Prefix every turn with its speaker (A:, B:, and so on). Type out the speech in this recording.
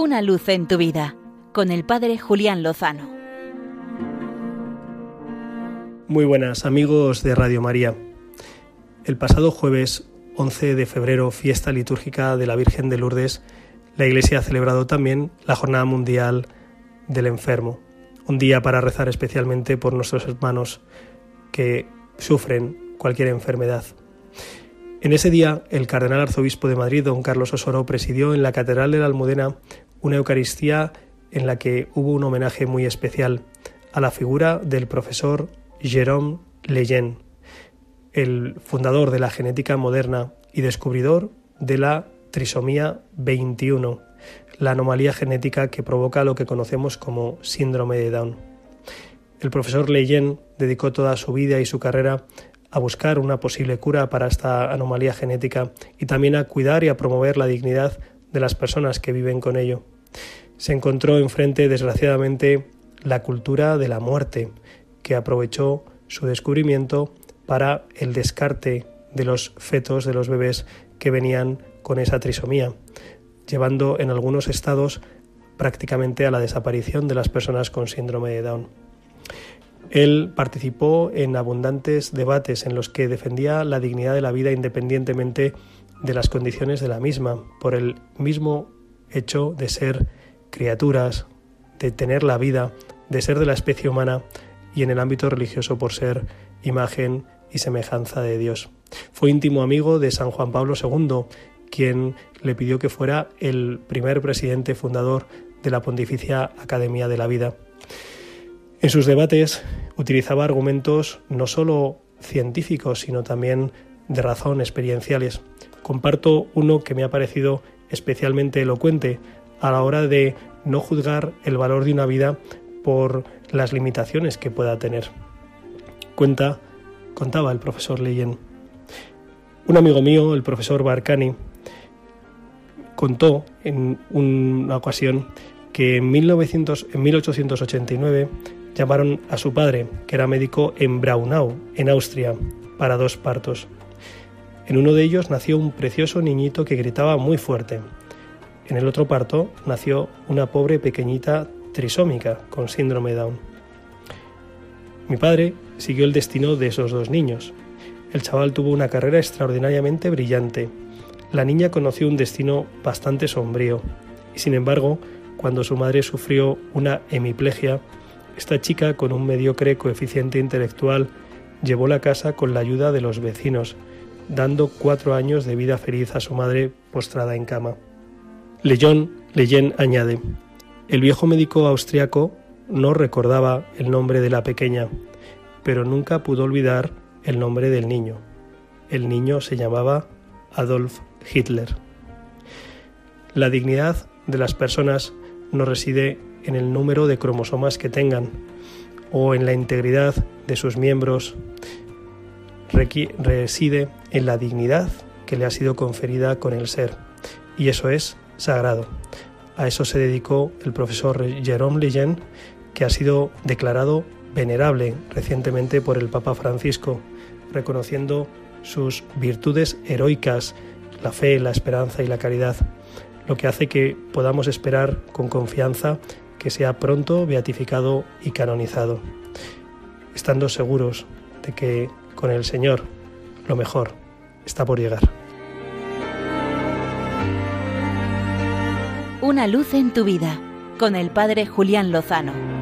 A: Una luz en tu vida con el Padre Julián Lozano.
B: Muy buenas amigos de Radio María. El pasado jueves 11 de febrero, fiesta litúrgica de la Virgen de Lourdes, la Iglesia ha celebrado también la Jornada Mundial del Enfermo, un día para rezar especialmente por nuestros hermanos que sufren cualquier enfermedad. En ese día, el cardenal arzobispo de Madrid, don Carlos Osoro, presidió en la Catedral de la Almudena una Eucaristía en la que hubo un homenaje muy especial a la figura del profesor Jérôme Lejeune, el fundador de la genética moderna y descubridor de la trisomía 21, la anomalía genética que provoca lo que conocemos como síndrome de Down. El profesor Lejeune dedicó toda su vida y su carrera a buscar una posible cura para esta anomalía genética y también a cuidar y a promover la dignidad de las personas que viven con ello. Se encontró enfrente, desgraciadamente, la cultura de la muerte, que aprovechó su descubrimiento para el descarte de los fetos, de los bebés que venían con esa trisomía, llevando en algunos estados prácticamente a la desaparición de las personas con síndrome de Down. Él participó en abundantes debates en los que defendía la dignidad de la vida independientemente de las condiciones de la misma, por el mismo hecho de ser criaturas, de tener la vida, de ser de la especie humana y en el ámbito religioso por ser imagen y semejanza de Dios. Fue íntimo amigo de San Juan Pablo II, quien le pidió que fuera el primer presidente fundador de la Pontificia Academia de la Vida. En sus debates utilizaba argumentos no solo científicos, sino también de razón, experienciales. Comparto uno que me ha parecido especialmente elocuente a la hora de no juzgar el valor de una vida por las limitaciones que pueda tener. Cuenta, contaba el profesor Leyen. Un amigo mío, el profesor Barcani, contó en una ocasión que en, 1900, en 1889 llamaron a su padre, que era médico en Braunau, en Austria, para dos partos. En uno de ellos nació un precioso niñito que gritaba muy fuerte. En el otro parto nació una pobre pequeñita trisómica con síndrome Down. Mi padre siguió el destino de esos dos niños. El chaval tuvo una carrera extraordinariamente brillante. La niña conoció un destino bastante sombrío y sin embargo, cuando su madre sufrió una hemiplegia, esta chica, con un mediocre coeficiente intelectual, llevó la casa con la ayuda de los vecinos, dando cuatro años de vida feliz a su madre postrada en cama. Leyon, Leyen añade, el viejo médico austriaco no recordaba el nombre de la pequeña, pero nunca pudo olvidar el nombre del niño. El niño se llamaba Adolf Hitler. La dignidad de las personas no reside en el número de cromosomas que tengan o en la integridad de sus miembros, reside en la dignidad que le ha sido conferida con el ser, y eso es sagrado. A eso se dedicó el profesor Jérôme Lejeune, que ha sido declarado venerable recientemente por el Papa Francisco, reconociendo sus virtudes heroicas, la fe, la esperanza y la caridad, lo que hace que podamos esperar con confianza que sea pronto beatificado y canonizado, estando seguros de que con el Señor lo mejor está por llegar.
A: Una luz en tu vida con el Padre Julián Lozano.